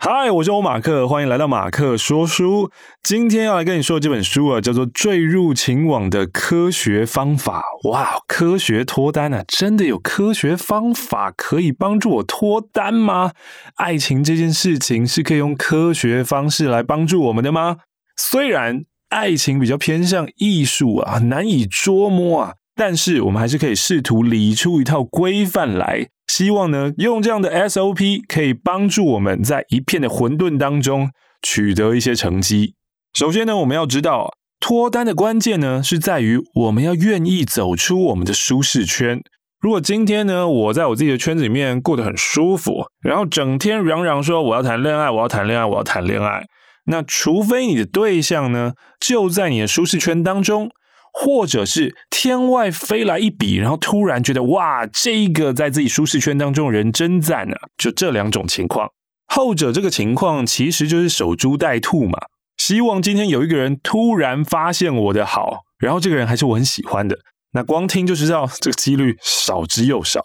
嗨，我是欧马克，欢迎来到马克说书。今天要来跟你说的这本书啊，叫做《坠入情网的科学方法》。哇，科学脱单啊，真的有科学方法可以帮助我脱单吗？爱情这件事情是可以用科学方式来帮助我们的吗？虽然爱情比较偏向艺术啊，难以捉摸啊，但是我们还是可以试图理出一套规范来。希望呢，用这样的 SOP 可以帮助我们在一片的混沌当中取得一些成绩。首先呢，我们要知道脱单的关键呢，是在于我们要愿意走出我们的舒适圈。如果今天呢，我在我自己的圈子里面过得很舒服，然后整天嚷嚷说我要谈恋爱，我要谈恋爱，我要谈恋爱，那除非你的对象呢，就在你的舒适圈当中。或者是天外飞来一笔，然后突然觉得哇，这个在自己舒适圈当中的人真赞啊！就这两种情况，后者这个情况其实就是守株待兔嘛。希望今天有一个人突然发现我的好，然后这个人还是我很喜欢的，那光听就知道这个几率少之又少。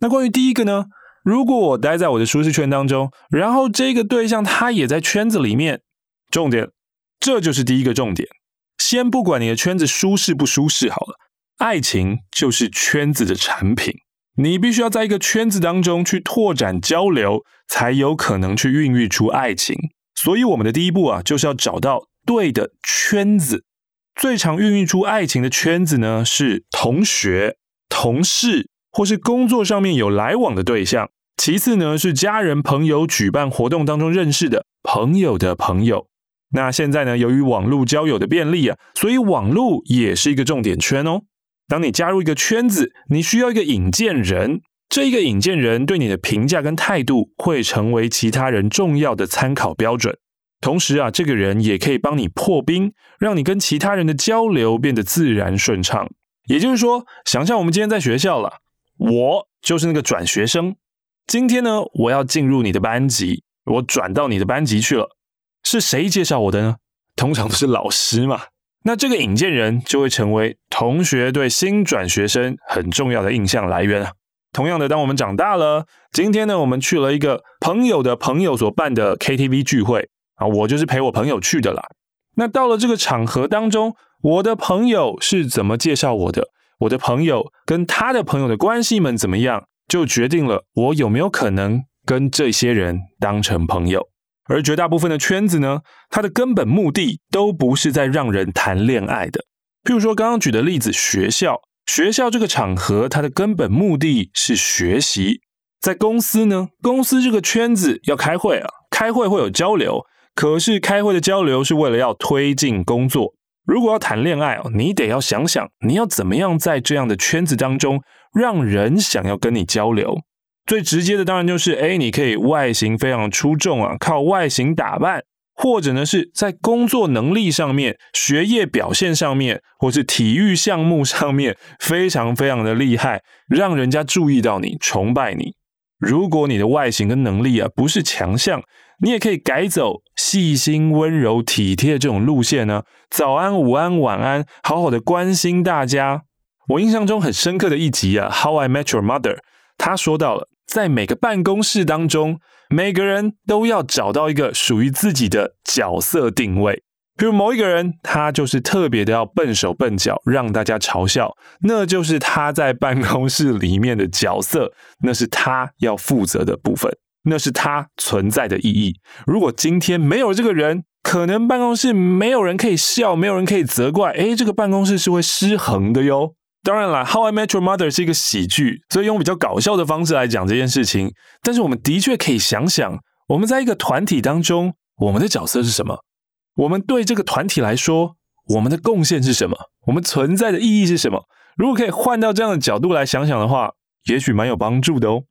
那关于第一个呢？如果我待在我的舒适圈当中，然后这个对象他也在圈子里面，重点，这就是第一个重点。先不管你的圈子舒适不舒适好了，爱情就是圈子的产品，你必须要在一个圈子当中去拓展交流，才有可能去孕育出爱情。所以我们的第一步啊，就是要找到对的圈子。最常孕育出爱情的圈子呢，是同学、同事或是工作上面有来往的对象。其次呢，是家人、朋友举办活动当中认识的朋友的朋友。那现在呢，由于网络交友的便利啊，所以网络也是一个重点圈哦。当你加入一个圈子，你需要一个引荐人，这一个引荐人对你的评价跟态度会成为其他人重要的参考标准。同时啊，这个人也可以帮你破冰，让你跟其他人的交流变得自然顺畅。也就是说，想象我们今天在学校了，我就是那个转学生。今天呢，我要进入你的班级，我转到你的班级去了。是谁介绍我的呢？通常都是老师嘛。那这个引荐人就会成为同学对新转学生很重要的印象来源啊。同样的，当我们长大了，今天呢，我们去了一个朋友的朋友所办的 KTV 聚会啊，我就是陪我朋友去的啦。那到了这个场合当中，我的朋友是怎么介绍我的？我的朋友跟他的朋友的关系们怎么样，就决定了我有没有可能跟这些人当成朋友。而绝大部分的圈子呢，它的根本目的都不是在让人谈恋爱的。譬如说刚刚举的例子，学校，学校这个场合，它的根本目的是学习。在公司呢，公司这个圈子要开会啊，开会会有交流，可是开会的交流是为了要推进工作。如果要谈恋爱哦，你得要想想，你要怎么样在这样的圈子当中，让人想要跟你交流。最直接的当然就是，哎，你可以外形非常出众啊，靠外形打扮，或者呢是在工作能力上面、学业表现上面，或是体育项目上面非常非常的厉害，让人家注意到你、崇拜你。如果你的外形跟能力啊不是强项，你也可以改走细心、温柔、体贴这种路线呢。早安、午安、晚安，好好的关心大家。我印象中很深刻的一集啊，《How I Met Your Mother》，他说到了。在每个办公室当中，每个人都要找到一个属于自己的角色定位。比如某一个人，他就是特别的要笨手笨脚，让大家嘲笑，那就是他在办公室里面的角色，那是他要负责的部分，那是他存在的意义。如果今天没有这个人，可能办公室没有人可以笑，没有人可以责怪，诶，这个办公室是会失衡的哟。当然了，《How I Met Your Mother》是一个喜剧，所以用比较搞笑的方式来讲这件事情。但是我们的确可以想想，我们在一个团体当中，我们的角色是什么？我们对这个团体来说，我们的贡献是什么？我们存在的意义是什么？如果可以换到这样的角度来想想的话，也许蛮有帮助的哦。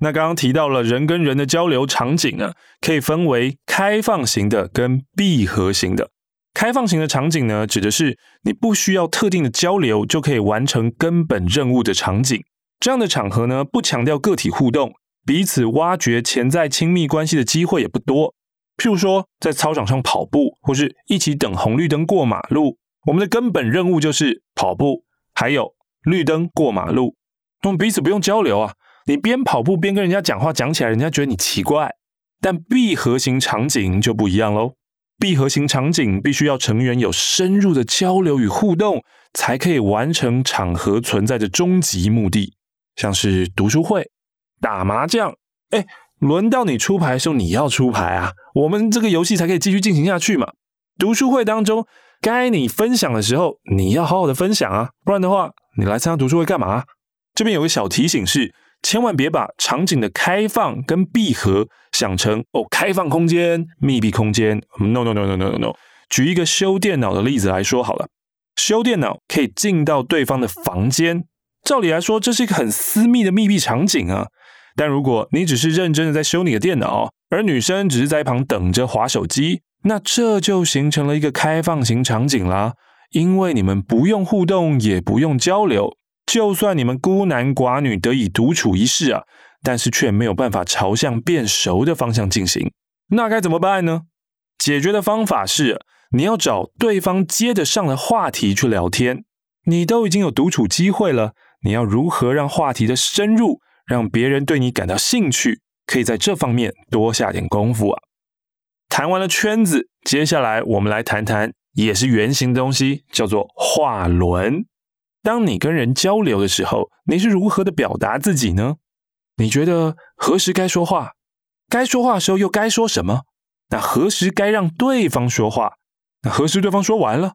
那刚刚提到了人跟人的交流场景啊，可以分为开放型的跟闭合型的。开放型的场景呢，指的是你不需要特定的交流就可以完成根本任务的场景。这样的场合呢，不强调个体互动，彼此挖掘潜在亲密关系的机会也不多。譬如说，在操场上跑步，或是一起等红绿灯过马路，我们的根本任务就是跑步，还有绿灯过马路。我们彼此不用交流啊，你边跑步边跟人家讲话，讲起来人家觉得你奇怪。但闭合型场景就不一样喽。闭合型场景必须要成员有深入的交流与互动，才可以完成场合存在的终极目的，像是读书会、打麻将。哎，轮到你出牌的时候，你要出牌啊，我们这个游戏才可以继续进行下去嘛。读书会当中，该你分享的时候，你要好好的分享啊，不然的话，你来参加读书会干嘛？这边有个小提醒是，千万别把场景的开放跟闭合想成哦，开放空间、密闭空间。No no no no no no no。举一个修电脑的例子来说好了，修电脑可以进到对方的房间，照理来说这是一个很私密的密闭场景啊。但如果你只是认真的在修你的电脑，而女生只是在一旁等着划手机，那这就形成了一个开放型场景啦。因为你们不用互动，也不用交流。就算你们孤男寡女得以独处一室啊，但是却没有办法朝向变熟的方向进行，那该怎么办呢？解决的方法是，你要找对方接得上的话题去聊天。你都已经有独处机会了，你要如何让话题的深入，让别人对你感到兴趣？可以在这方面多下点功夫啊。谈完了圈子，接下来我们来谈谈也是圆形的东西，叫做话轮。当你跟人交流的时候，你是如何的表达自己呢？你觉得何时该说话？该说话的时候又该说什么？那何时该让对方说话？那何时对方说完了？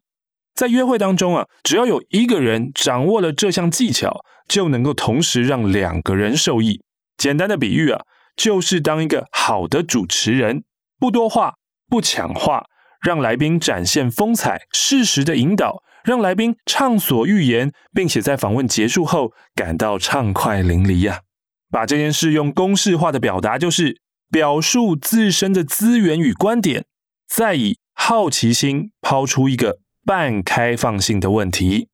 在约会当中啊，只要有一个人掌握了这项技巧，就能够同时让两个人受益。简单的比喻啊，就是当一个好的主持人，不多话，不抢话，让来宾展现风采，适时的引导。让来宾畅所欲言，并且在访问结束后感到畅快淋漓呀、把这件事用公式化的表达，就是表述自身的资源与观点，再以好奇心抛出一个半开放性的问题。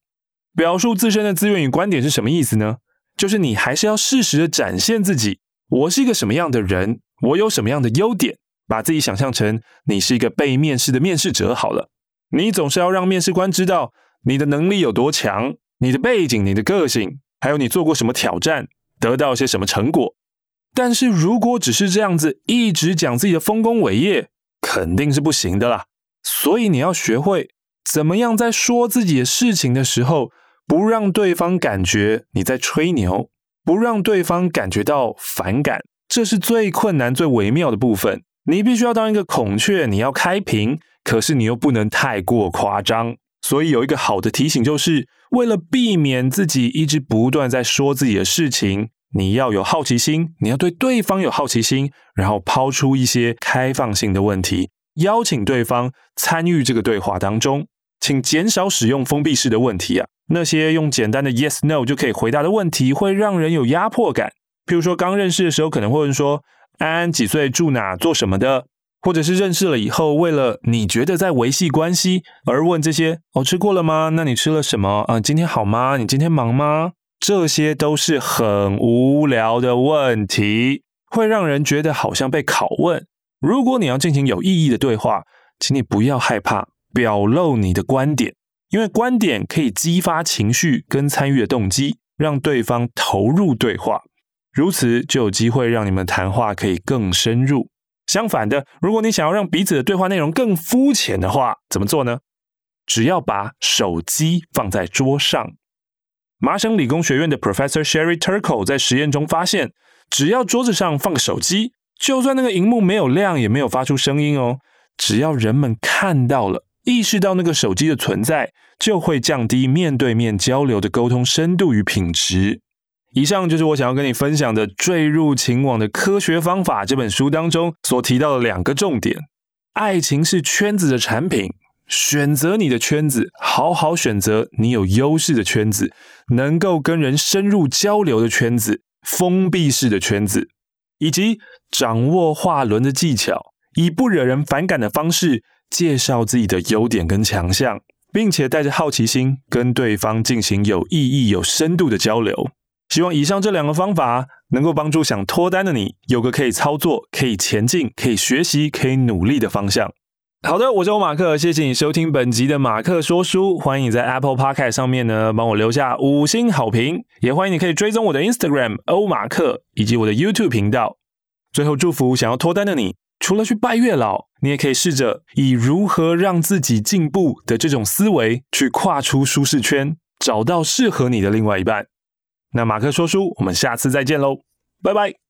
表述自身的资源与观点是什么意思呢？就是你还是要适时的展现自己，我是一个什么样的人，我有什么样的优点，把自己想象成你是一个被面试的面试者好了。你总是要让面试官知道你的能力有多强，你的背景、你的个性，还有你做过什么挑战，得到些什么成果。但是如果只是这样子一直讲自己的丰功伟业，肯定是不行的啦。所以你要学会怎么样在说自己的事情的时候，不让对方感觉你在吹牛，不让对方感觉到反感，这是最困难、最微妙的部分。你必须要当一个孔雀，你要开屏。可是你又不能太过夸张，所以有一个好的提醒，就是为了避免自己一直不断在说自己的事情，你要有好奇心，你要对对方有好奇心，然后抛出一些开放性的问题，邀请对方参与这个对话当中。请减少使用封闭式的问题啊，那些用简单的 yes no 就可以回答的问题，会让人有压迫感。譬如说刚认识的时候，可能会问说安安几岁，住哪，做什么的。或者是认识了以后，为了你觉得在维系关系而问这些，哦，吃过了吗？那你吃了什么？啊、今天好吗？你今天忙吗？这些都是很无聊的问题，会让人觉得好像被拷问。如果你要进行有意义的对话，请你不要害怕表露你的观点，因为观点可以激发情绪跟参与的动机，让对方投入对话，如此就有机会让你们谈话可以更深入。相反的，如果你想要让彼此的对话内容更肤浅的话，怎么做呢？只要把手机放在桌上。麻省理工学院的 Professor Sherry Turkle 在实验中发现，只要桌子上放个手机，就算那个荧幕没有亮，也没有发出声音哦。只要人们看到了，意识到那个手机的存在，就会降低面对面交流的沟通深度与品质。以上就是我想要跟你分享的《坠入情网的科学方法》这本书当中所提到的两个重点：爱情是圈子的产品，选择你的圈子，好好选择你有优势的圈子，能够跟人深入交流的圈子，封闭式的圈子，以及掌握话轮的技巧，以不惹人反感的方式介绍自己的优点跟强项，并且带着好奇心跟对方进行有意义、有深度的交流。希望以上这两个方法能够帮助想脱单的你有个可以操作、可以前进、可以学习、可以努力的方向。好的，我是欧马克，谢谢你收听本集的马克说书，欢迎你在 Apple Podcast 上面呢帮我留下五星好评，也欢迎你可以追踪我的 Instagram 欧马克以及我的 YouTube 频道。最后祝福想要脱单的你，除了去拜月老，你也可以试着以如何让自己进步的这种思维去跨出舒适圈，找到适合你的另外一半。那马克说书我们下次再见喽拜拜。